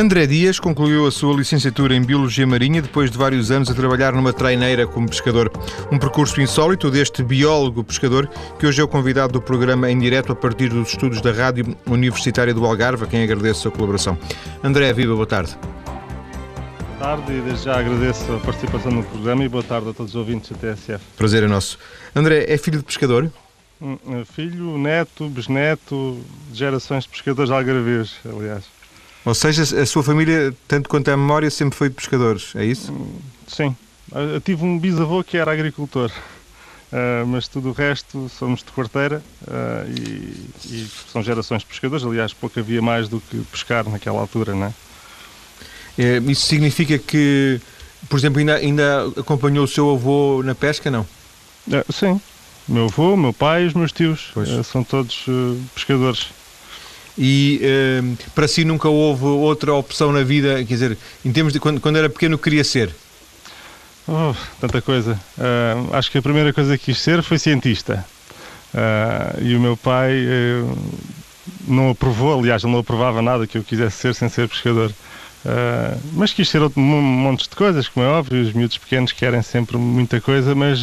André Dias concluiu a sua licenciatura em Biologia Marinha depois de vários anos a trabalhar numa traineira como pescador. Um percurso insólito deste biólogo-pescador que hoje é o convidado do programa em direto a partir dos estudos da Rádio Universitária do Algarve, a quem agradeço a colaboração. André, viva, boa tarde. Boa tarde e desde já agradeço a participação no programa e boa tarde a todos os ouvintes da TSF. Prazer é nosso. André, é filho de pescador? Um, filho, neto, bisneto, gerações de pescadores algarvios, aliás. Ou seja, a sua família, tanto quanto a memória, sempre foi de pescadores, é isso? Sim. Eu tive um bisavô que era agricultor, uh, mas tudo o resto somos de quarteira uh, e, e, são gerações de pescadores. Aliás, pouco havia mais do que pescar naquela altura, não é? é isso significa que, por exemplo, ainda, ainda acompanhou o seu avô na pesca, não? Uh, sim. Meu avô, meu pai e os meus tios são todos pescadores e uh, para si nunca houve outra opção na vida, quer dizer, em termos de quando, quando era pequeno queria ser? Oh, tanta coisa. Uh, acho que a primeira coisa que quis ser foi cientista. Uh, e o meu pai uh, não aprovou, aliás, não aprovava nada que eu quisesse ser sem ser pescador. mas quis ser outro, um monte de coisas, como é óbvio, os miúdos pequenos querem sempre muita coisa, mas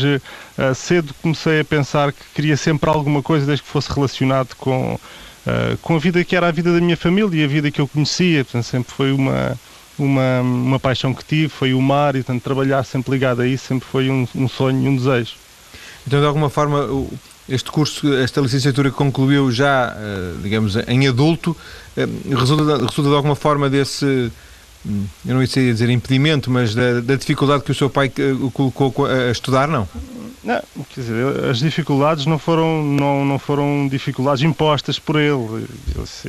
cedo comecei a pensar que queria sempre alguma coisa desde que fosse relacionado com uh, com a vida que era a vida da minha família e a vida que eu conhecia. Portanto, sempre foi uma, uma, uma paixão que tive, foi o mar e tanto trabalhar sempre ligado a isso sempre foi um, um sonho e um desejo. Então, de alguma forma, este curso, esta licenciatura que concluiu já, eh, digamos, em adulto, eh, resulta, resulta de alguma forma desse eu não ia dizer impedimento, mas da, da, dificuldade que o seu pai o colocou a estudar, não? Não, quer dizer, as dificuldades não foram, não, não foram dificuldades impostas por ele.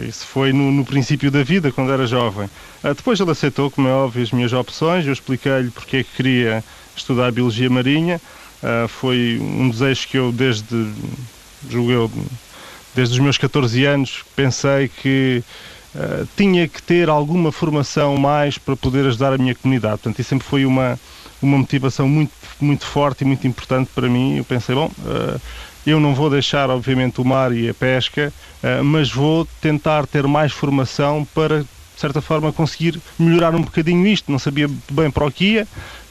Isso foi no, no princípio da vida, quando era jovem. Ah, depois ele aceitou, como é óbvio, as minhas opções. Eu expliquei-lhe porque é que queria estudar Biologia Marinha. Ah, foi um desejo que eu, desde, julgo eu, desde os meus 14 anos, pensei que uh, tinha que ter alguma formação mais para poder ajudar a minha comunidade. Portanto, isso sempre foi uma uma motivação muito, muito forte e muito importante para mim. Eu pensei, bom, uh, eu não vou deixar, obviamente, o mar e a pesca, uh, mas vou tentar ter mais formação para, de certa forma, conseguir melhorar um bocadinho isto. Não sabia bem para o que ia,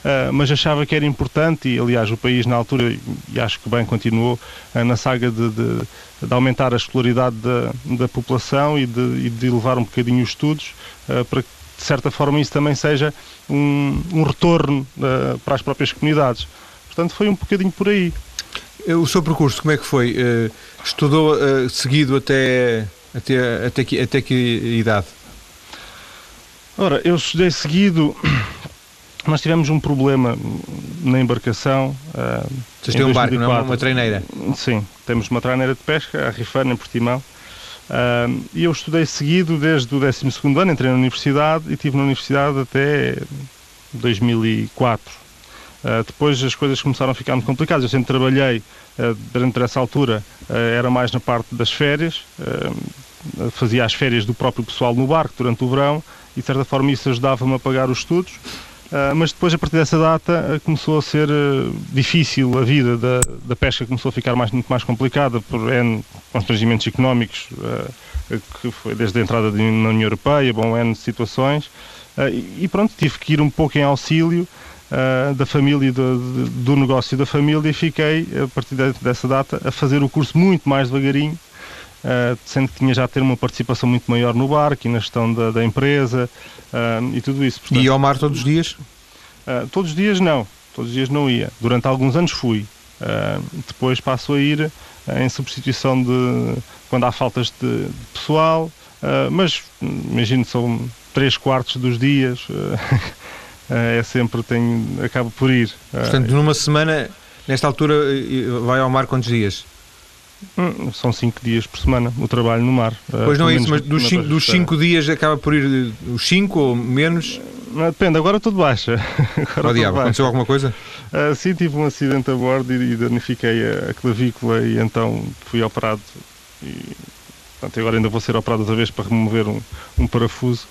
uh, mas achava que era importante e, aliás, o país na altura, e acho que bem continuou, na saga de, de, de, aumentar a escolaridade da, da população e de, e de elevar um bocadinho os estudos para que de certa forma isso também seja um, um retorno para as próprias comunidades. Portanto, foi um bocadinho por aí. O seu percurso, como é que foi? Uh, estudou uh, seguido até, até, até, que, até que idade? Ora, eu estudei seguido. Nós tivemos um problema na embarcação. Uh, Vocês têm um barco, não é? Uma treineira? Sim, temos uma treineira de pesca, a Rifana, em Portimão. Uh, e eu estudei seguido desde o 12 ano, entrei na universidade e estive na universidade até 2004. Uh, ah, depois as coisas começaram a ficar muito complicadas. Eu sempre trabalhei, uh, durante essa altura, era mais na parte das férias, fazia as férias do próprio pessoal no barco durante o verão e, de certa forma, isso ajudava-me a pagar os estudos. Uh, mas depois, a partir dessa data, uh, começou a ser uh, difícil a vida da, da, pesca, começou a ficar mais, muito mais complicada por N constrangimentos económicos, que foi desde a entrada na União Europeia, bom, N situações, e, pronto, tive que ir um pouco em auxílio da família, do, do negócio da família, e fiquei, a partir de, dessa data, a fazer o curso muito mais devagarinho, sendo que tinha já a ter uma participação muito maior no barco e na gestão da, da empresa uh, e tudo isso. Portanto, e ao mar todos os dias? Uh, todos os dias não, todos os dias não ia. Durante alguns anos fui. depois passo a ir em substituição de quando há faltas de, pessoal, mas imagino são três quartos dos dias. é sempre, tenho, acabo por ir. Portanto, numa semana, nesta altura, vai ao mar quantos dias? Hum, são cinco dias por semana o trabalho no mar. Pois não é isso, mas dos cinco, dos cinco dias acaba por ir os cinco ou menos? Depende, agora tudo baixa. Agora oh, diabo, aconteceu alguma coisa? Uh, sim, tive um acidente a bordo e, e danifiquei a, a, clavícula e então fui operado. E, portanto, agora ainda vou ser operado outra vez para remover um, um parafuso.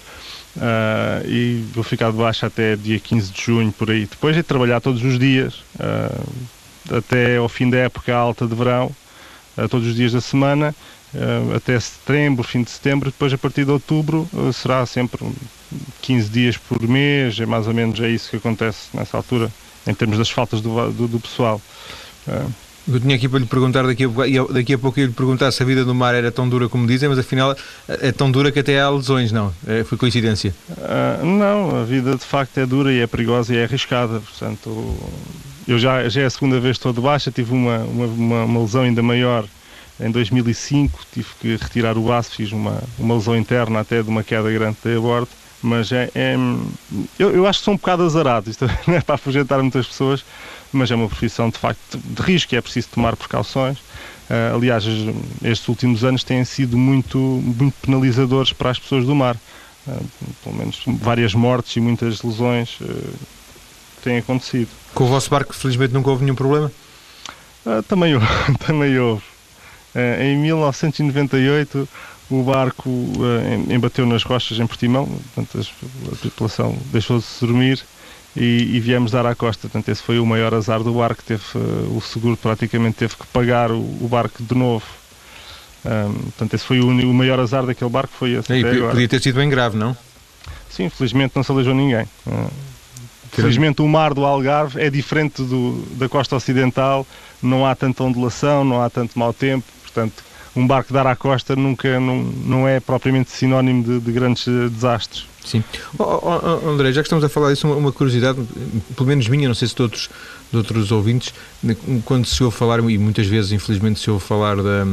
Uh, e vou ficar de baixa até dia 15 de junho, por aí. Depois de trabalhar todos os dias, uh, até ao fim da época alta de verão, todos os dias da semana, até setembro, fim de setembro, depois a partir de outubro será sempre 15 dias por mês, é mais ou menos é isso que acontece nessa altura, em termos das faltas do, do, do pessoal. Eu tinha aqui para lhe perguntar daqui a, daqui a pouco, eu lhe perguntar se a vida no mar era tão dura como dizem, mas afinal é tão dura que até há lesões, não? É, foi coincidência? Uh, não, a vida de facto é dura e é perigosa e é arriscada. Portanto, eu já, já é a segunda vez estou de baixa, tive uma, uma, uma, lesão ainda maior em 2005, tive que retirar o baço, fiz uma, uma lesão interna até de uma queda grande de aborto mas é, é eu, eu, acho que sou um bocado azarado, isto não é para afugentar muitas pessoas, mas é uma profissão de facto de risco, é preciso tomar precauções. Uh, aliás, estes últimos anos têm sido muito, muito penalizadores para as pessoas do mar. Uh, pelo menos várias mortes e muitas lesões uh, têm acontecido. Com o vosso barco, felizmente, nunca houve nenhum problema? também houve. também houve. em 1998 o barco uh, embateu nas rochas em Portimão, portanto a tripulação deixou-se dormir e, e, viemos dar à costa. Portanto, esse foi o maior azar do barco. Teve, o seguro praticamente teve que pagar o, o barco de novo. Um, portanto, esse foi o, o, maior azar daquele barco. Foi esse. E, podia ter sido bem grave, não? Sim, felizmente não se aleijou ninguém. Uh, felizmente o mar do Algarve é diferente do, da costa ocidental, não há tanta ondulação, não há tanto mau tempo, portanto um barco dar à costa nunca não, não é propriamente sinónimo de, de grandes eh, desastres. Sim. Oh, oh, oh, André, já que estamos a falar disso, uma, uma, curiosidade, pelo menos minha, não sei se de outros, de outros ouvintes, quando se ouve falar, e muitas vezes infelizmente se ouve falar da,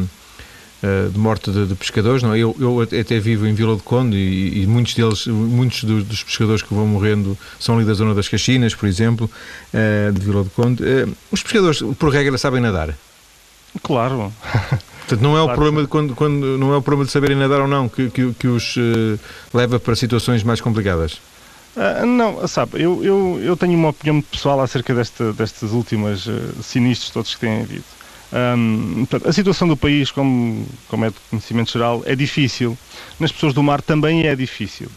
de morte de, de, pescadores, não? É? Eu, eu até vivo em Vila de Conde e, e muitos deles, muitos dos, dos, pescadores que vão morrendo são ali da zona das Caxinas, por exemplo, uh, de Vila de Conde. Uh, os pescadores, por regra, sabem nadar? Claro. Portanto, não é o problema de quando, quando não é o problema de saberem nadar ou não que, que, que os uh, leva para situações mais complicadas. Uh, não, sabe, eu, eu, eu tenho uma opinião pessoal acerca desta, destas últimas uh, sinistros todos que têm havido. Portanto, a situação do país, como, como é de conhecimento geral, é difícil. Nas pessoas do mar também é difícil.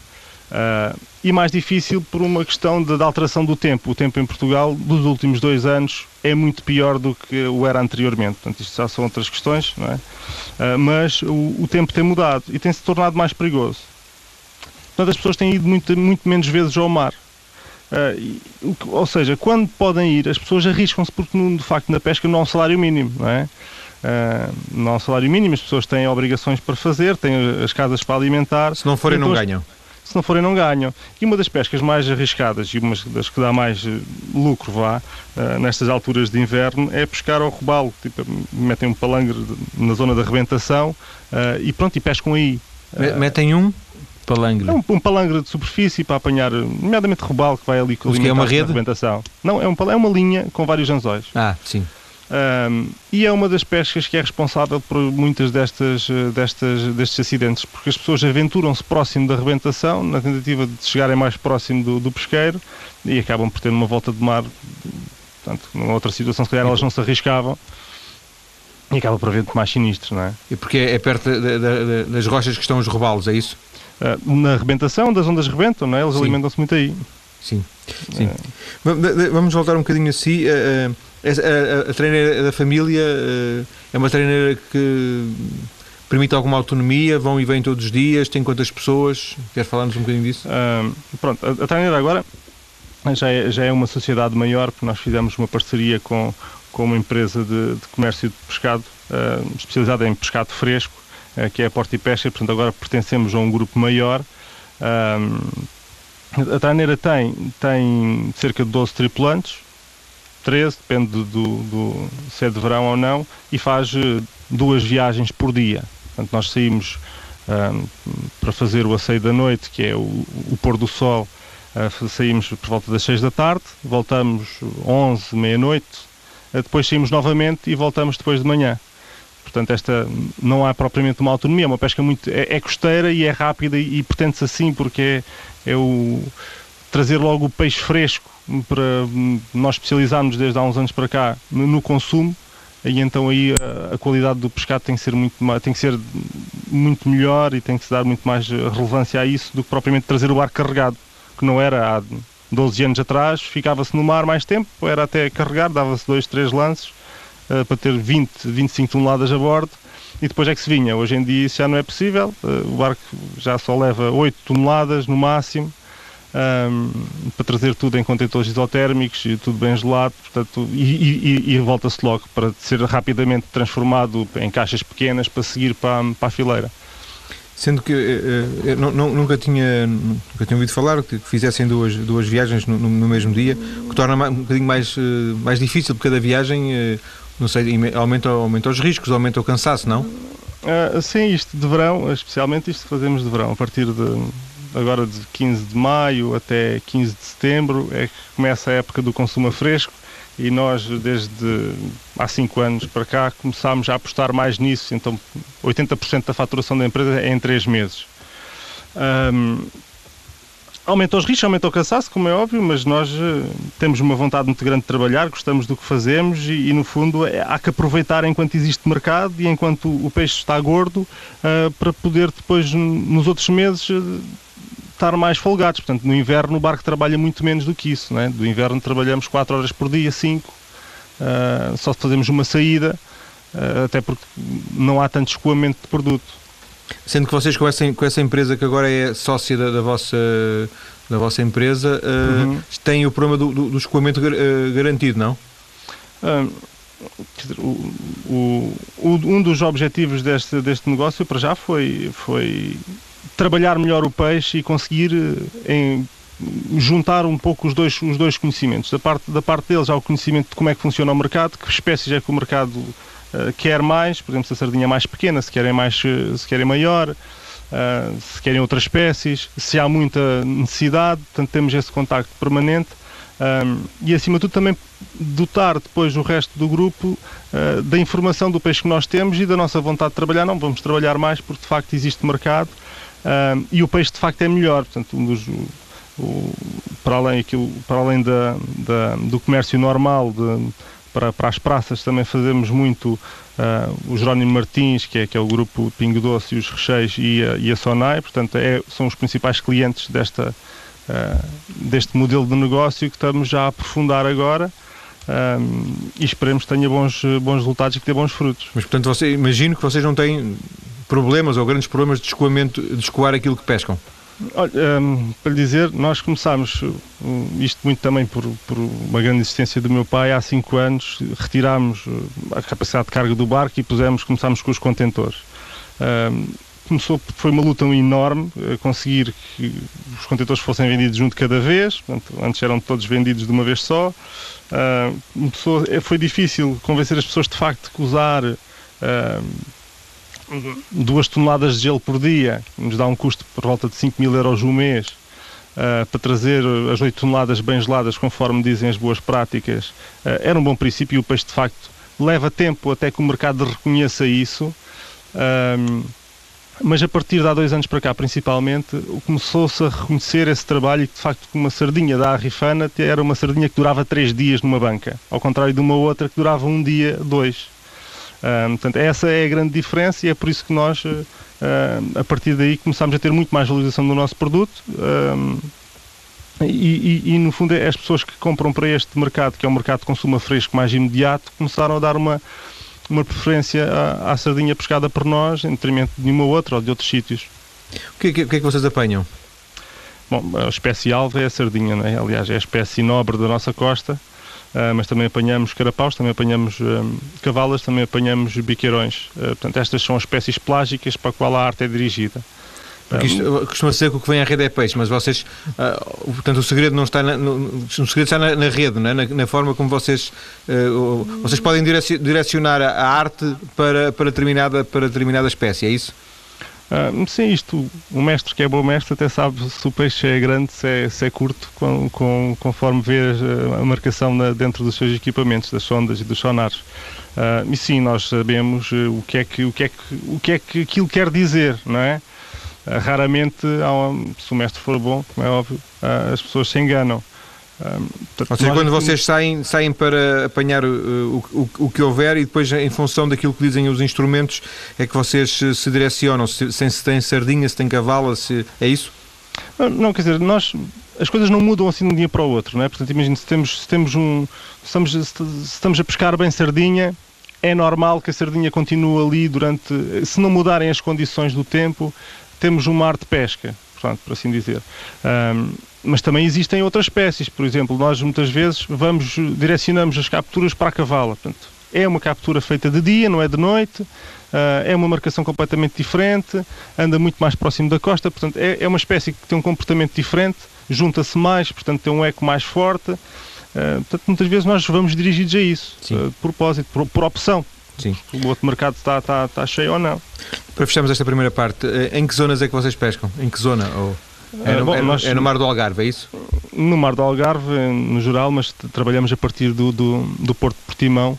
Uh, e mais difícil por uma questão de, alteração do tempo. O tempo em Portugal, dos últimos dois anos, é muito pior do que o era anteriormente. Portanto, isto já são outras questões, não é? Uh, mas o, o, tempo tem mudado e tem-se tornado mais perigoso. Portanto, as pessoas têm ido muito, muito menos vezes ao mar. Uh, ou seja, quando podem ir, as pessoas arriscam-se porque, de facto, na pesca não há um salário mínimo, não é? Uh, não há um salário mínimo, as pessoas têm obrigações para fazer, têm as casas para alimentar. Se não forem, então, não ganham se não forem não ganham. E uma das pescas mais arriscadas e uma das que dá mais eh, lucro vá uh, nestas alturas de inverno é pescar ao robalo. Tipo, metem um palangre na zona da rebentação uh, e pronto, e pescam aí. Metem um palangre? É um, um, palangre de superfície para apanhar, nomeadamente robalo que vai ali com é uma rede? rebentação. Não, é, um, é uma linha com vários anzóis. Ah, sim. Um, e é uma das pescas que é responsável por muitas destas, eh, destas, destes acidentes, porque as pessoas aventuram-se próximo da rebentação, na tentativa de chegarem mais próximo do, do pesqueiro, e acabam por ter uma volta de mar. Portanto, numa outra situação, se calhar elas não se arriscavam. E acaba por haver muito mais sinistros, não é? E porque é perto de, de, de, das rochas que estão os robalos, é isso? Uh, na rebentação, das ondas rebentam, não é? Eles alimentam-se muito aí. Sim, sim. Uh, Vamos voltar um bocadinho a si. Uh, a, a, a treineira da família é uma treineira que permite alguma autonomia, vão e vêm todos os dias, tem quantas pessoas? Quer falar-nos um bocadinho disso? Uh, pronto, a, a treineira agora já é, já é uma sociedade maior, porque nós fizemos uma parceria com, com uma empresa de, de comércio de pescado, uh, especializada em pescado fresco, que é a Porta e Pesca, portanto agora pertencemos a um grupo maior. a treineira tem, tem cerca de 12 tripulantes, 13, depende do, do, se é de verão ou não, e faz eh, duas viagens por dia. Portanto, nós saímos para fazer o asseio da noite, que é o, o pôr do sol, uh, saímos por volta das 6 da tarde, voltamos 11, meia-noite, depois saímos novamente e voltamos depois de manhã. Portanto, esta não há propriamente uma autonomia, é uma pesca muito. é, é costeira e é rápida e, e pretende-se assim, porque é, é o trazer logo o peixe fresco para nós especializarmos desde há uns anos para cá no, no consumo e então aí a, a, qualidade do pescado tem que ser muito tem que ser muito melhor e tem que se dar muito mais relevância a isso do que propriamente trazer o barco carregado que não era há 12 anos atrás ficava-se no mar mais tempo era até carregar dava-se dois três lances uh, para ter 20 25 toneladas a bordo e depois é que se vinha. Hoje em dia isso já não é possível, o barco já só leva 8 toneladas no máximo. Um, para trazer tudo em contentores isotérmicos e tudo bem gelado, portanto, e, e, e volta-se logo para ser rapidamente transformado em caixas pequenas para seguir para, para a fileira. Sendo que uh, nunca, tinha, nunca tinha ouvido falar que fizessem duas, duas viagens no, no mesmo dia, o que torna um bocadinho mais, uh, mais difícil, porque cada viagem, uh, não sei, aumenta, aumenta os riscos, aumenta o cansaço, não? sim, isto de verão, especialmente isto fazemos de verão, a partir de agora de 15 de maio até 15 de setembro é que começa a época do consumo a fresco e nós desde há 5 anos para cá começámos a apostar mais nisso, então 80% da faturação da empresa é em 3 meses. Aumenta os riscos, aumenta o cansaço, como é óbvio, mas nós uh, temos uma vontade muito grande de trabalhar, gostamos do que fazemos e, e no fundo, é, há que aproveitar enquanto existe mercado e enquanto o peixe está gordo uh, para poder depois, nos outros meses, uh, estar mais folgados. Portanto, no inverno o barco trabalha muito menos do que isso. Né? Do inverno trabalhamos 4 horas por dia, 5, uh, só fazemos uma saída, até porque não há tanto escoamento de produto. Sendo que vocês com essa, com essa empresa que agora é sócia da, da vossa, da vossa empresa, uh, uhum. têm o problema do, do, do escoamento garantido, não? Dizer, o, o, um dos objetivos deste, deste negócio para já foi, foi trabalhar melhor o peixe e conseguir eh, em, juntar um pouco os dois, os dois conhecimentos. Da parte, da parte deles há o conhecimento de como é que funciona o mercado, que espécies é que o mercado uh, quer mais, por exemplo, se a sardinha é mais pequena, se querem, mais, eh, se querem maior, uh, se querem outras espécies, se há muita necessidade, portanto temos esse contacto permanente. Um, e acima de tudo também dotar depois o resto do grupo uh, da informação do peixe que nós temos e da nossa vontade de trabalhar. Não, vamos trabalhar mais porque de facto existe mercado Uh, e o peixe de facto é melhor, portanto, um dos, o, para além, aquilo, para além da, da, do comércio normal, de, para, para as praças também fazemos muito uh, o Jerónimo Martins, que é, que é o grupo Pingo Doce e os Recheios e a, e a Sonai, portanto é, são os principais clientes desta, uh, deste modelo de negócio que estamos já a aprofundar agora. Um, e esperemos que tenha bons, bons resultados e que dê bons frutos. Mas portanto, você, imagino que vocês não têm problemas ou grandes problemas de escoamento, de escoar aquilo que pescam? Olha, um, para lhe dizer, nós começámos, um, isto muito também por, por, uma grande existência do meu pai, há 5 anos retirámos uh, a capacidade de carga do barco e pusemos, começámos com os contentores. Um, começou, foi uma luta enorme conseguir que os contentores fossem vendidos de cada vez, portanto, antes eram todos vendidos de uma vez só. Uh, começou, foi difícil convencer as pessoas de facto que usar duas toneladas de gelo por dia, nos dá um custo por volta de 5 mil euros um mês, uh, para trazer as 8 toneladas bem geladas, conforme dizem as boas práticas, uh, era um bom princípio e o peixe de facto leva tempo até que o mercado reconheça isso. Mas a partir de há dois anos para cá, principalmente, começou-se a reconhecer esse trabalho e que, de facto, uma sardinha da Arrifana era uma sardinha que durava três dias numa banca, ao contrário de uma outra que durava um dia, dois. Um, portanto, essa é a grande diferença e é por isso que nós, uh, a partir daí, começámos a ter muito mais valorização do nosso produto. Um, e, e, e, no fundo, é as pessoas que compram para este mercado, que é um mercado de consumo fresco mais imediato, começaram a dar uma, uma preferência à, à sardinha pescada por nós, em detrimento de nenhuma outra ou de outros sítios. O que, que, que é que vocês apanham? Bom, a espécie alva é a sardinha, é? aliás, é a espécie nobre da nossa costa. Uh, mas também apanhamos carapaus, também apanhamos uh, cavalas, também apanhamos biqueirões. Uh, portanto, estas são espécies plágicas para a qual a arte é dirigida. Porque isto costuma ser que o que vem à rede é peixe, mas vocês, uh, portanto, o segredo não está na, no, o segredo está na, na rede, é? na, na, forma como vocês, uh, vocês podem direcionar a arte para, para, determinada, para determinada espécie, é isso? Uh, sim, isto, o mestre que é bom mestre até sabe se o peixe é grande, se é, se é curto, com, com, conforme vê a marcação na, dentro dos seus equipamentos, das sondas e dos sonares. Uh, e sim, nós sabemos o que é que, o que, é que, o que, é que aquilo quer dizer, não é? Uh, raramente, se o mestre for bom, como é óbvio, as pessoas se enganam. Um, Ou seja, quando vocês saem, saem para apanhar o, o, o, que houver e depois, em função daquilo que dizem os instrumentos, é que vocês se direcionam, se, se tem sardinha, se tem cavala, se, é isso? Não, não, quer dizer, nós as coisas não mudam assim de um dia para o outro, não é? Portanto, imagina, se temos, se temos um. Se estamos, se estamos a pescar bem sardinha, é normal que a sardinha continue ali durante, se não mudarem as condições do tempo, temos um mar de pesca, portanto, por assim dizer. Um, mas também existem outras espécies, por exemplo, nós muitas vezes vamos, direcionamos as capturas para a cavala, portanto, é uma captura feita de dia, não é de noite, uh, é uma marcação completamente diferente, anda muito mais próximo da costa, portanto, é, é uma espécie que tem um comportamento diferente, junta-se mais, portanto, tem um eco mais forte. Uh, portanto, muitas vezes nós vamos dirigidos a isso, uh, de propósito, por, por opção. Sim. O outro mercado está, está, está cheio ou não. Para fecharmos esta primeira parte, em que zonas é que vocês pescam? Em que zona? Ou... É no, Bom, é, nós, é no Mar do Algarve, é isso? No Mar do Algarve, no geral, mas trabalhamos a partir do, do, do Porto de Portimão.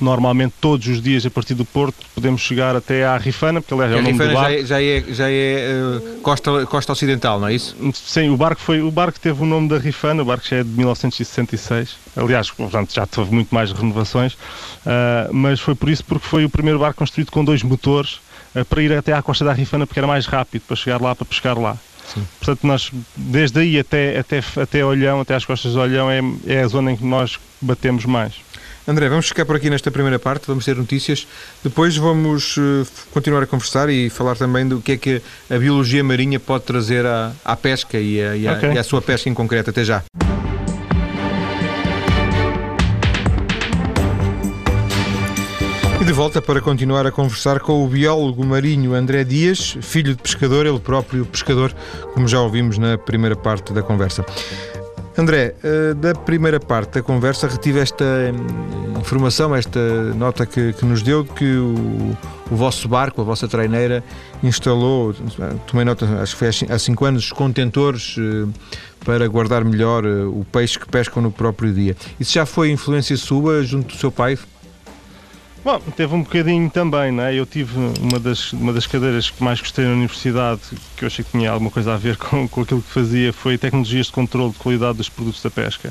normalmente todos os dias a partir do Porto podemos chegar até à Rifana, porque aliás é o nome do barco. Já é, já é, já é uh, costa, costa ocidental, não é isso? Sim, o barco, foi, o barco teve o nome da Rifana, o barco já é de 1966. Aliás, portanto, já teve muito mais renovações, uh, mas foi por isso porque foi o primeiro barco construído com dois motores para ir até à costa da Rifana porque era mais rápido para chegar lá, para pescar lá. Sim. Portanto, nós, desde aí até, até, até Olhão, até às costas de Olhão, é, é a zona em que nós batemos mais. André, vamos ficar por aqui nesta primeira parte, vamos ter notícias. Depois vamos uh, continuar a conversar e falar também do que é que a biologia marinha pode trazer à, à pesca e, a, e, a, okay. e à sua pesca em concreto. Até já. De volta para continuar a conversar com o biólogo marinho André Dias, filho de pescador, ele próprio pescador, como já ouvimos na primeira parte da conversa. André, eh, da primeira parte da conversa retive esta hum, informação, esta nota que, que nos deu de que o, o, vosso barco, a vossa treineira, instalou, tomei nota, acho que foi há 5 anos, contentores eh, para guardar melhor eh, o peixe que pescam no próprio dia. Isso já foi influência sua junto do seu pai? Bom, teve um bocadinho também, não é? Eu tive uma das, uma das cadeiras que mais gostei na universidade, que eu achei que tinha alguma coisa a ver com, com aquilo que fazia, foi tecnologias de controle de qualidade dos produtos da pesca.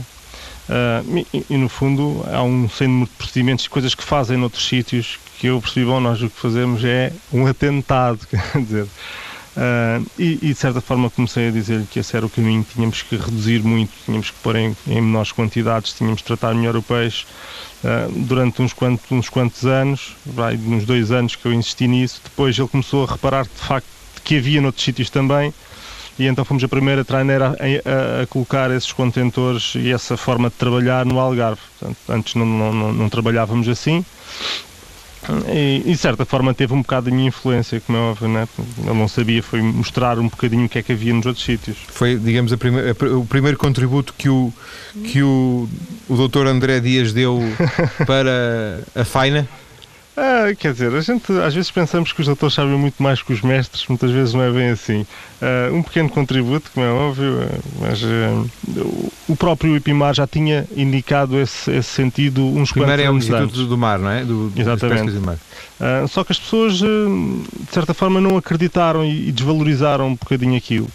Uh, e, e, no fundo há um sem número de procedimentos e coisas que fazem noutros sítios que eu percebi, bom, nós o que fazemos é um atentado, quer dizer. Uh, e, e, de certa forma comecei a dizer-lhe que esse era o caminho, tínhamos que reduzir muito, tínhamos que pôr em, em menores quantidades, tínhamos que tratar melhor o peixe, Uh, durante uns quantos, uns quantos anos, vai, uns dois anos que eu insisti nisso. Depois ele começou a reparar de facto que havia noutros sítios também, e então fomos a primeira traineira a, a, a, colocar esses contentores e essa forma de trabalhar no Algarve. Portanto, antes não, não, não, não trabalhávamos assim. E, de certa forma teve um bocado de minha influência, como é óbvio, né? ele não sabia, foi mostrar um bocadinho o que é que havia nos outros sítios. Foi, digamos, a prime a, o primeiro contributo que o, que o, o doutor André Dias deu para a Faina? Ah, quer dizer, a gente às vezes pensamos que os doutores sabem muito mais que os mestres, muitas vezes não é bem assim. Ah, um pequeno contributo, como é óbvio, ah, mas o próprio IPMAR já tinha indicado esse, esse sentido uns Primeiro quantos é o Instituto do Mar, não é? Do, Exatamente. Do mar. só que as pessoas, de certa forma, não acreditaram e desvalorizaram um bocadinho aquilo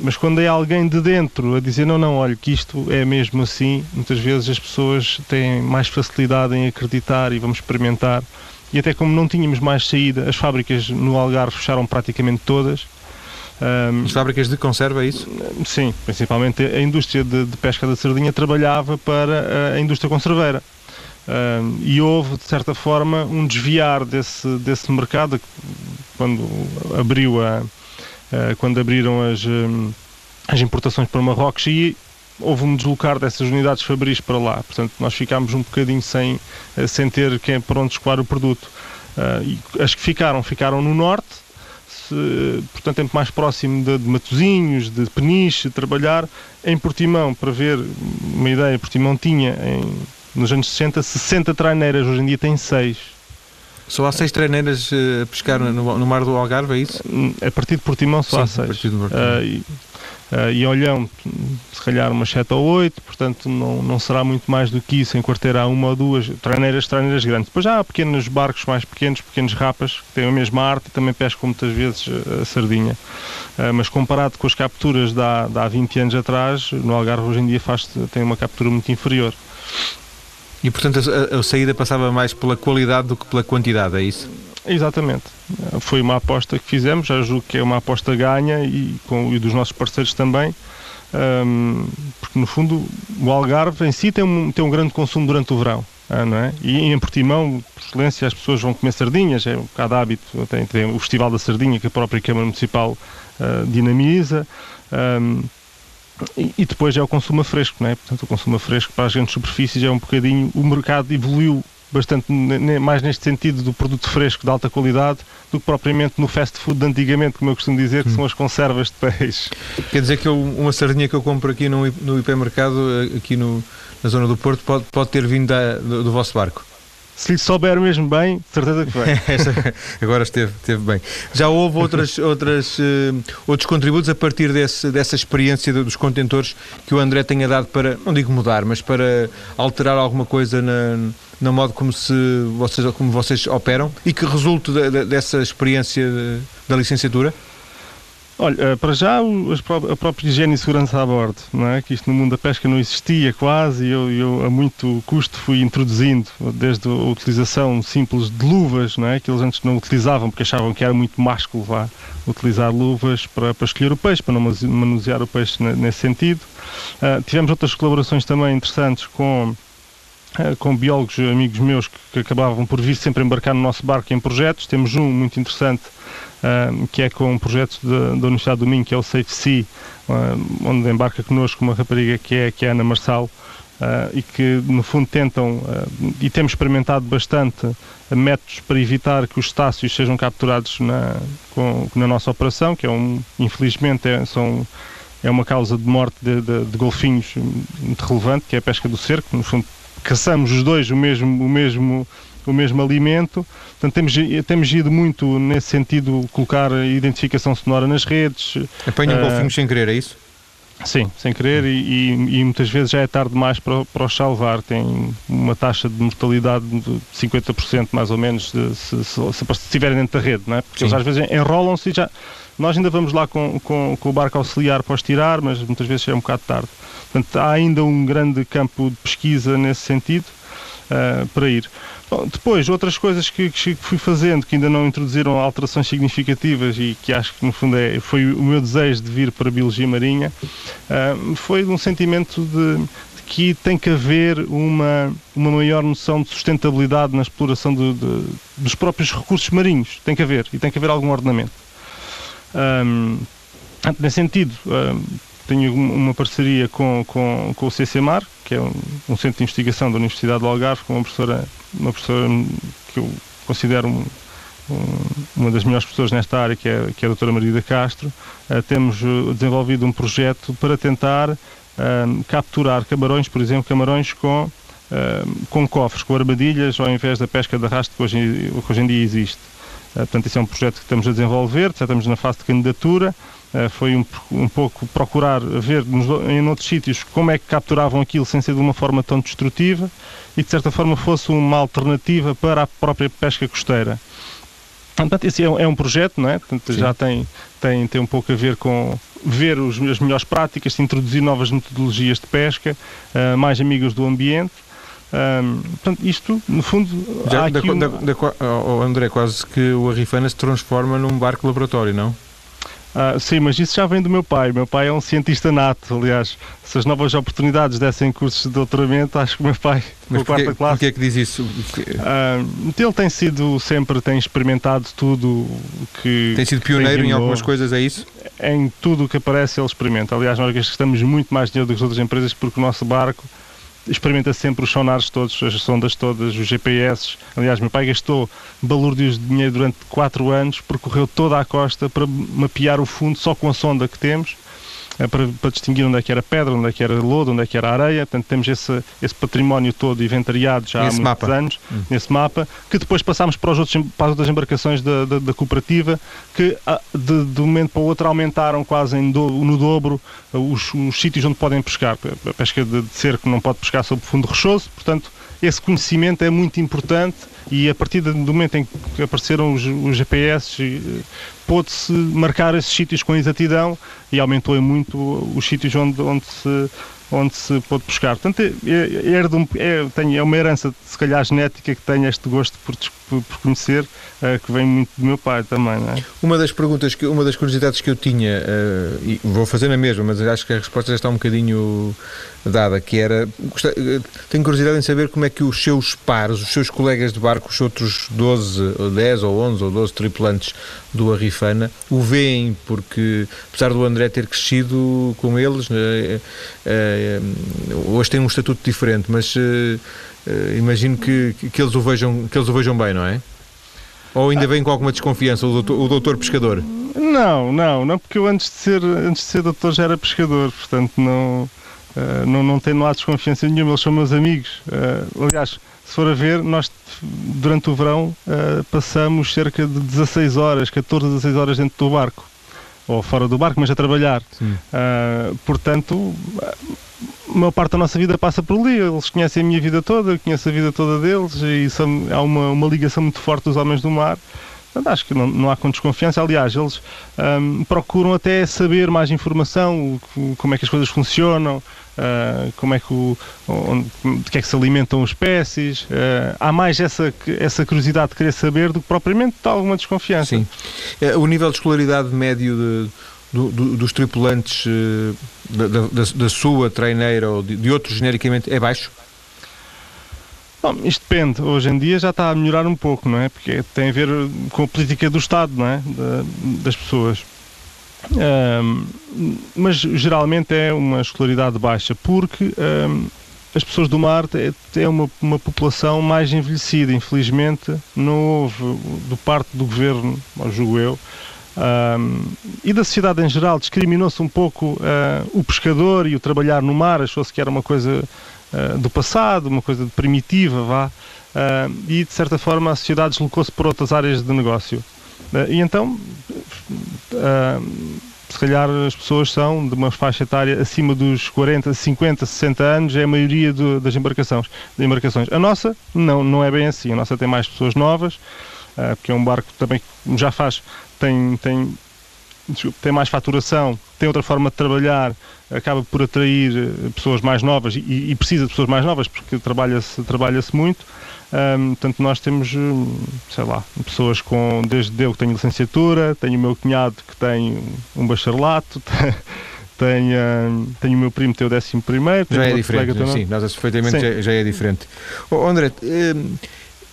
mas quando é alguém de dentro a dizer não, não, olha, que isto é mesmo assim, muitas vezes as pessoas têm mais facilidade em acreditar e vamos experimentar. E até como não tínhamos mais saída, as fábricas no Algarve fecharam praticamente todas. Um, as fábricas de conserva, é isso? Sim, principalmente a indústria de, de pesca da sardinha trabalhava para a indústria conserveira. Um, e houve, de certa forma, um desviar desse, desse mercado quando abriu a, quando abriram as, eh, as importações para Marrocos e houve um deslocar dessas unidades fabris para lá. Portanto, nós ficámos um bocadinho sem, eh, sem ter quem para onde escoar o produto. e as que ficaram, ficaram no norte, se, portanto, tempo mais próximo de, de Matozinhos, de Peniche, trabalhar em Portimão, para ver uma ideia, Portimão tinha em, nos anos 60 60 traineiras, hoje em dia tem 6. Só há seis treineiras eh, a pescar no, no, mar do Algarve, é isso? A partir de Portimão só Sim, há seis. Uh, e, uh, e Olhão, se calhar umas sete ou oito, portanto não, não será muito mais do que isso, em quarteira há uma ou duas treineiras, treineiras grandes. Depois já há pequenos barcos mais pequenos, pequenos rapas, que têm a mesma arte e também pescam muitas vezes a sardinha. Uh, mas comparado com as capturas de há, de há 20 anos atrás, no Algarve hoje em dia faz, tem uma captura muito inferior. E portanto a, a, saída passava mais pela qualidade do que pela quantidade, é isso? Exatamente. Foi uma aposta que fizemos, já julgo que é uma aposta ganha e, com, e dos nossos parceiros também, um, porque no fundo o Algarve em si tem um, tem um grande consumo durante o verão. ah, é? E em Portimão, por excelência, as pessoas vão comer sardinhas, é um bocado hábito, tem, tem o Festival da Sardinha que a própria Câmara Municipal uh, dinamiza. Um, e, depois é o consumo fresco, não é? Portanto, o consumo fresco para as grandes superfícies é um bocadinho. O mercado evoluiu bastante mais neste sentido do produto fresco de alta qualidade do que propriamente no fast food de antigamente, como eu costumo dizer, que hum. são as conservas de peixe. Quer dizer que eu, uma sardinha que eu compro aqui no, no hipermercado, eh, aqui no, na zona do Porto, pode, pode ter vindo da, do, do vosso barco? Se lhe souber mesmo bem, certeza que vai. Agora esteve, esteve bem. Já houve outras, outras, uh, outros contributos a partir desse, dessa experiência dos contentores que o André tenha dado para, não digo mudar, mas para alterar alguma coisa na, no modo como, se vocês, como vocês operam e que resulte de, de, dessa experiência de, da licenciatura? Olha, eh, para já a própria higiene e segurança a bordo, não é? que isto no mundo da pesca não existia quase e eu, eu, a muito custo fui introduzindo, desde a utilização simples de luvas, não é? que eles antes não utilizavam porque achavam que era muito másculo vá, utilizar luvas para, para escolher o peixe, para não manusear o peixe nesse sentido. Uh, tivemos outras colaborações também interessantes com uh, com biólogos amigos meus que, acabavam por vir sempre embarcar no nosso barco em projetos. Temos um muito interessante que é com um projeto da, da Universidade do Minho, que é o Safe Sea, onde embarca connosco uma rapariga que é, que é Ana Marçal, uh, e que no fundo tentam, uh, e temos experimentado bastante métodos para evitar que os cetáceos sejam capturados na, com, na nossa operação, que é um, infelizmente é, são, é uma causa de morte de, de, de golfinhos muito relevante, que é a pesca do cerco, no fundo caçamos os dois o mesmo, o mesmo o mesmo alimento. Portanto, temos, temos ido muito nesse sentido, colocar identificação sonora nas redes. Apanham uh, golfinhos sem querer, é isso? Sim, sem querer, e, e, e, muitas vezes já é tarde demais para, para os salvar. Tem uma taxa de mortalidade de 50% mais ou menos de, se, se, se, estiverem dentro da rede, não é? Porque Sim. eles às vezes enrolam-se e já. Nós ainda vamos lá com, com, com o barco auxiliar para os tirar, mas muitas vezes é um bocado tarde. Portanto, há ainda um grande campo de pesquisa nesse sentido uh, para ir. Bom, depois, outras coisas que, que, fui fazendo que ainda não introduziram alterações significativas e que acho que no fundo é, foi o meu desejo de vir para a Biologia Marinha, uh, foi um sentimento de, de, que tem que haver uma, uma maior noção de sustentabilidade na exploração de, de, dos próprios recursos marinhos. Tem que haver, e tem que haver algum ordenamento. Um, nesse sentido, um, tenho uma parceria com, com, com o CCMAR, que é um, um, centro de investigação da Universidade do Algarve, com uma professora, uma professora que eu considero um, uma das melhores pessoas nesta área, que é, que é a doutora Maria da Castro. Uh, temos uh, desenvolvido um projeto para tentar uh, capturar camarões, por exemplo, camarões com, com cofres, com armadilhas, ao invés da pesca de arrasto que hoje, que hoje em dia existe. portanto, esse é um projeto que estamos a desenvolver, já estamos na fase de candidatura. Eh, foi um, um, pouco procurar ver nos, em outros sítios como é que capturavam aquilo sem ser de uma forma tão destrutiva e de certa forma fosse uma alternativa para a própria pesca costeira. Portanto, esse é, é um projeto, não é? Portanto, já tem, tem, tem um pouco a ver com ver os, as melhores práticas, introduzir novas metodologias de pesca, uh, mais amigas do ambiente. Um, portanto, isto, no fundo, já, da, uma... da, da, oh, André, quase que o Arrifana se transforma num barco laboratório, não? Ah, sim, mas isso já vem do meu pai. Meu pai é um cientista nato, aliás. Se as novas oportunidades dessem cursos de doutoramento, acho que o meu pai, mas porquê, quarta classe... Porquê é que diz isso? Ah, ele tem sido, sempre tem experimentado tudo que... Tem sido pioneiro em algumas coisas, é isso? Em tudo o que aparece ele experimenta. Aliás, nós gastamos muito mais dinheiro do que as outras empresas porque o nosso barco experimenta sempre os sonares todos, as sondas todas, os GPS. Aliás, meu pai gastou balúrdios de dinheiro durante 4 anos, percorreu toda a costa para mapear o fundo só com a sonda que temos para, para, distinguir onde é que era pedra, onde é que era lodo, onde é que era areia. Portanto, temos esse, esse património todo inventariado já há muitos mapa. anos, hum. nesse mapa, que depois passámos para, os outros, para as outras embarcações da, da, da cooperativa, que ah, de, de, um momento para o outro aumentaram quase do, no dobro os, os, sítios onde podem pescar. A pesca de, de cerco não pode pescar sob fundo rochoso, portanto, esse conhecimento é muito importante e a partir do momento em que apareceram os, os GPS, pôde-se marcar esses sítios com exatidão e aumentou muito os sítios onde, onde se onde se pôde buscar. Portanto, é, é, é, é uma herança, se calhar, genética que tenho este gosto por, por, conhecer, uh, que vem muito do meu pai também. É? Uma das perguntas, que, uma das curiosidades que eu tinha, uh, e vou fazer na mesma, mas acho que a resposta já está um bocadinho dada, que era, tenho curiosidade em saber como é que os seus pares, os seus colegas de barco, os outros 12, ou 10 ou 11 ou 12 tripulantes do O veem, porque apesar do André ter crescido com eles, uh, hoje tem um estatuto diferente, mas imagino que, que, eles o vejam, que eles o vejam bem, não é? Ou ainda vem com alguma desconfiança o doutor, o doutor pescador? Não, não, não, porque eu antes de ser, antes de ser doutor já era pescador, portanto não, uh, não, não tenho lá desconfiança nenhuma, eles são meus amigos. Uh, aliás, se for a ver, nós durante o verão uh, passamos cerca de 16 horas, 14 a 16 horas dentro do barco, ou fora do barco, mas a trabalhar. portanto, a maior parte da nossa vida passa por ali. Eles conhecem a minha vida toda, eu conheço a vida toda deles e são, há uma, uma ligação muito forte dos homens do mar. Portanto, acho que não, não há com desconfiança. Aliás, eles um, procuram até saber mais informação, como é que as coisas funcionam, uh, como é que o, onde, de que é que se alimentam as espécies. Uh, há mais essa, essa curiosidade de querer saber do que propriamente alguma desconfiança. Sim. Eh, o nível de escolaridade médio de do, do, dos tripulantes uh, da, da, da, sua treineira ou de, de outros genericamente é baixo? Bom, isto depende. Hoje em dia já está a melhorar um pouco, não é? Porque tem a ver com a política do Estado, não é? Da, das pessoas. Um, mas geralmente é uma escolaridade baixa, porque um, as pessoas do mar é uma, uma população mais envelhecida. Infelizmente, não houve, do parte do governo, julgo eu, um, e da sociedade em geral discriminou-se um pouco uh, o pescador e o trabalhar no mar, achou-se que era uma coisa uh, do passado, uma coisa primitiva, vá, uh, e de certa forma a sociedade deslocou-se por outras áreas de negócio. e então, se calhar as pessoas são de uma faixa etária acima dos 40, 50, 60 anos, é a maioria do, das embarcações, de embarcações. A nossa não, não é bem assim, a nossa tem mais pessoas novas, porque é um barco também já faz tem, tem, tem mais faturação, tem outra forma de trabalhar, acaba por atrair eh, pessoas mais novas e, e precisa de pessoas mais novas porque trabalha-se trabalha muito. Um, portanto, nós temos, hum, sei lá, pessoas com, desde eu que tenho licenciatura, tenho o meu cunhado que tem um bacharelato, tenho, hum, tenho o meu primo que tem o décimo primeiro. Já é diferente, sim, nós perfeitamente já, já, é diferente. Oh, André, hum,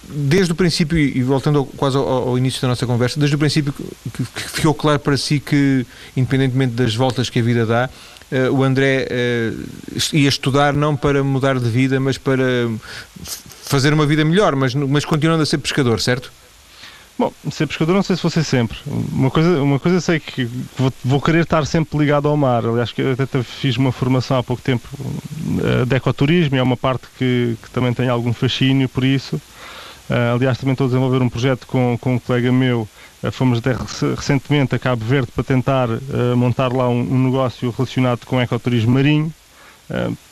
desde o princípio, e voltando quase ao, ao, início da nossa conversa, desde o princípio que, que, ficou claro para si que, independentemente das voltas que a vida dá, uh, o André uh, ia estudar não para mudar de vida, mas para fazer uma vida melhor, mas, mas continuando a ser pescador, certo? Bom, ser pescador não sei se vou ser sempre. Uma coisa, uma coisa sei que vou, vou querer estar sempre ligado ao mar. Aliás, que eu até fiz uma formação há pouco tempo uh, de ecoturismo é uma parte que, que também tem algum fascínio por isso. Uh, aliás, também estou a desenvolver um projeto com, com um colega meu. Uh, fomos até recentemente a Cabo Verde para tentar uh, montar lá um, um, negócio relacionado com ecoturismo marinho.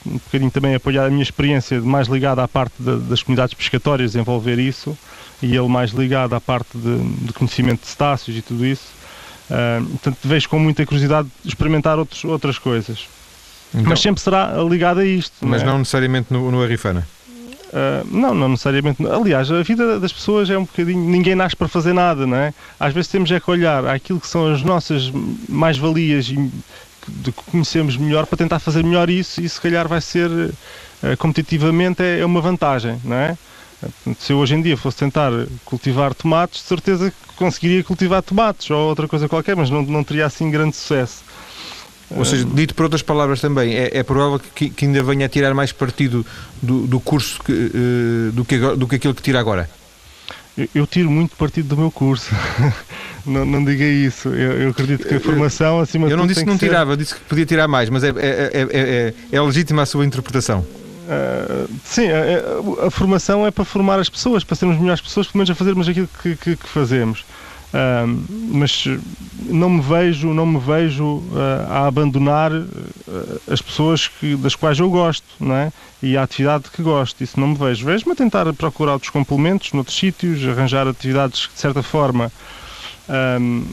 um bocadinho também apoiar a minha experiência mais ligada à parte de, das comunidades pescatórias, desenvolver isso, e ele mais ligado à parte de, de conhecimento de cetáceos e tudo isso. portanto, vejo com muita curiosidade experimentar outros, outras coisas. Então, mas sempre será ligado a isto. Mas não, é? não necessariamente no, no Arrifana? Uh, não, não necessariamente. Aliás, a vida das pessoas é um bocadinho. Ninguém nasce para fazer nada, não é? Às vezes temos é que olhar aquilo que são as nossas mais-valias e que conhecemos melhor para tentar fazer melhor isso e se calhar vai ser uh, competitivamente é, é, uma vantagem, não é? Se eu hoje em dia fosse tentar cultivar tomates, de certeza que conseguiria cultivar tomates ou outra coisa qualquer, mas não, não teria assim grande sucesso. Ou seja, dito por outras palavras também, é, é provável que, que, ainda venha a tirar mais partido do, do curso que, uh, do, que, do que aquilo que tira agora? Eu, eu tiro muito partido do meu curso. não, não diga isso. Eu, eu, acredito que a formação, acima de Eu não disse que não tirava, ser... disse que podia tirar mais, mas é, é, é, é legítima a sua interpretação. Uh, sim, a, a, formação é para formar as pessoas, para sermos melhores pessoas, pelo menos a fazermos aquilo que, que, que fazemos. Mas não me vejo, não me vejo uh, a abandonar uh, as pessoas que, das quais eu gosto, não é? E a atividade que gosto, isso não me vejo. Vejo-me a tentar procurar outros complementos noutros sítios, arranjar atividades que de certa forma um,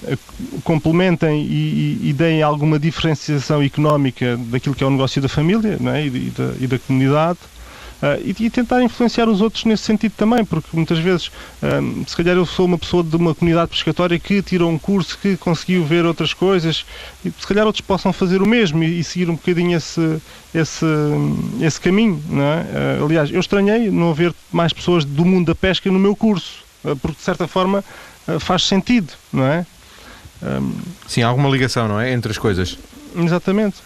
complementem e, e, e, deem alguma diferenciação económica daquilo que é o negócio da família é? e da, e da comunidade. Uh, e, e, tentar influenciar os outros nesse sentido também, porque muitas vezes, uh, se calhar eu sou uma pessoa de uma comunidade pescatória que tirou um curso, que conseguiu ver outras coisas, e se calhar outros possam fazer o mesmo e, e seguir um bocadinho esse, esse, esse caminho. Não é? Uh, aliás, eu estranhei não haver mais pessoas do mundo da pesca no meu curso, porque de certa forma faz sentido, não é? Sim, há alguma ligação, não é? Entre as coisas. Exatamente.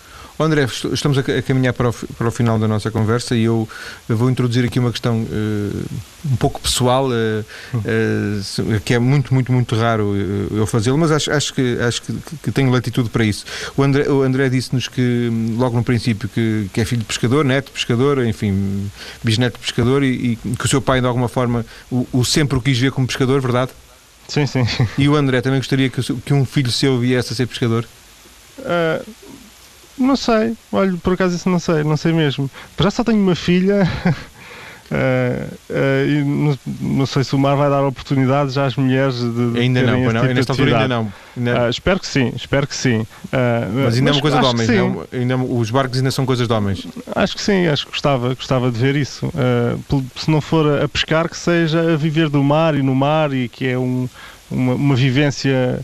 André, estamos a caminhar para o, para o final da nossa conversa e eu vou introduzir aqui uma questão uh, um pouco pessoal, uh, uh, que é muito, muito, muito raro eu fazê-lo, mas acho, acho, que, acho que, que, tenho latitude para isso. O André, o André disse-nos que, logo no princípio, que, que, é filho de pescador, neto de pescador, enfim, bisneto de pescador e, e, que o seu pai, de alguma forma, o, o sempre o quis ver como pescador, verdade? Sim, sim. E o André também gostaria que, que um filho seu viesse a ser pescador? Uh, não sei, olha, por acaso isso não sei, não sei mesmo. Já só tenho uma filha uh, uh, e não, não, sei se o mar vai dar oportunidades às mulheres de, de ainda não, não, tipo nesta altura ainda não. Ainda... Uh, espero que sim, espero que sim. mas ainda mas é uma coisa de homens, não? Ainda, os barcos ainda são coisas de homens. Acho que sim, acho que gostava, gostava de ver isso. se não for a pescar, que seja a viver do mar e no mar e que é um, uma, uma vivência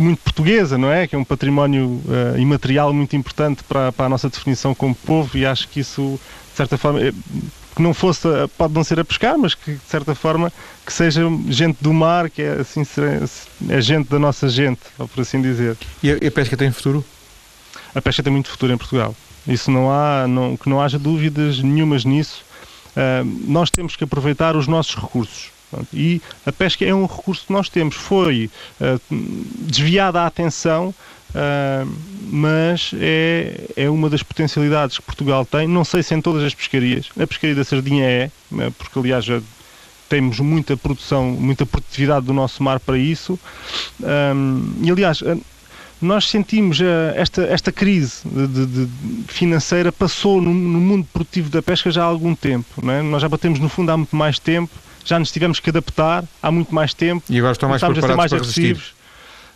muito portuguesa, não é? Que é um património uh, imaterial muito importante para, para, a nossa definição como povo e acho que isso, de certa forma, eh, que não fosse, pode não ser a pescar, mas que de certa forma que seja gente do mar, que é assim é gente da nossa gente, por assim dizer. E a, a pesca tem futuro? A pesca tem muito futuro em Portugal. Isso não há, não, que não haja dúvidas nenhumas nisso. Uh, nós temos que aproveitar os nossos recursos. E a pesca é um recurso que nós temos. Foi uh, desviada a atenção, uh, mas é, é uma das potencialidades que Portugal tem. Não sei se em todas as pescarias. A pescaria da sardinha é, eh, porque aliás temos muita produção, muita produtividade do nosso mar para isso. Um, e aliás, nós sentimos esta, esta crise de, de financeira passou no, no, mundo produtivo da pesca já há algum tempo. É? Nós já batemos no fundo há muito mais tempo já nos tivemos que adaptar há muito mais tempo. E agora estão mais preparados mais para resistir.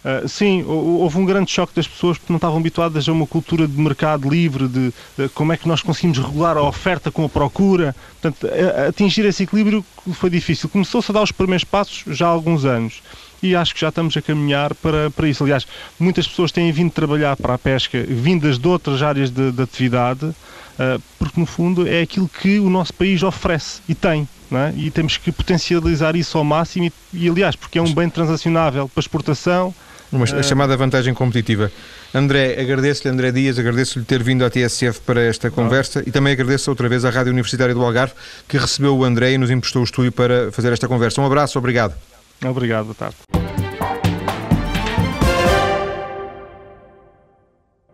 Uh, sim, houve um grande choque das pessoas porque não estavam habituadas a uma cultura de mercado livre, de, de como é que nós conseguimos regular a oferta com a procura. Portanto, a, a atingir esse equilíbrio foi difícil. Começou-se a dar os primeiros passos já há alguns anos e acho que já estamos a caminhar para, para isso. Aliás, muitas pessoas têm vindo trabalhar para a pesca, vindas de outras áreas de, de atividade, uh, porque no fundo é aquilo que o nosso país oferece e tem é? e temos que potencializar isso ao máximo e, e, aliás, porque é um bem transacionável para exportação. Uma uh... chamada vantagem competitiva. André, agradeço-lhe, André Dias, agradeço-lhe ter vindo à TSF para esta conversa ah. e também agradeço outra vez à Rádio Universitária do Algarve que recebeu o André e nos emprestou o estúdio para fazer esta conversa. Um abraço, obrigado. Obrigado, boa tarde.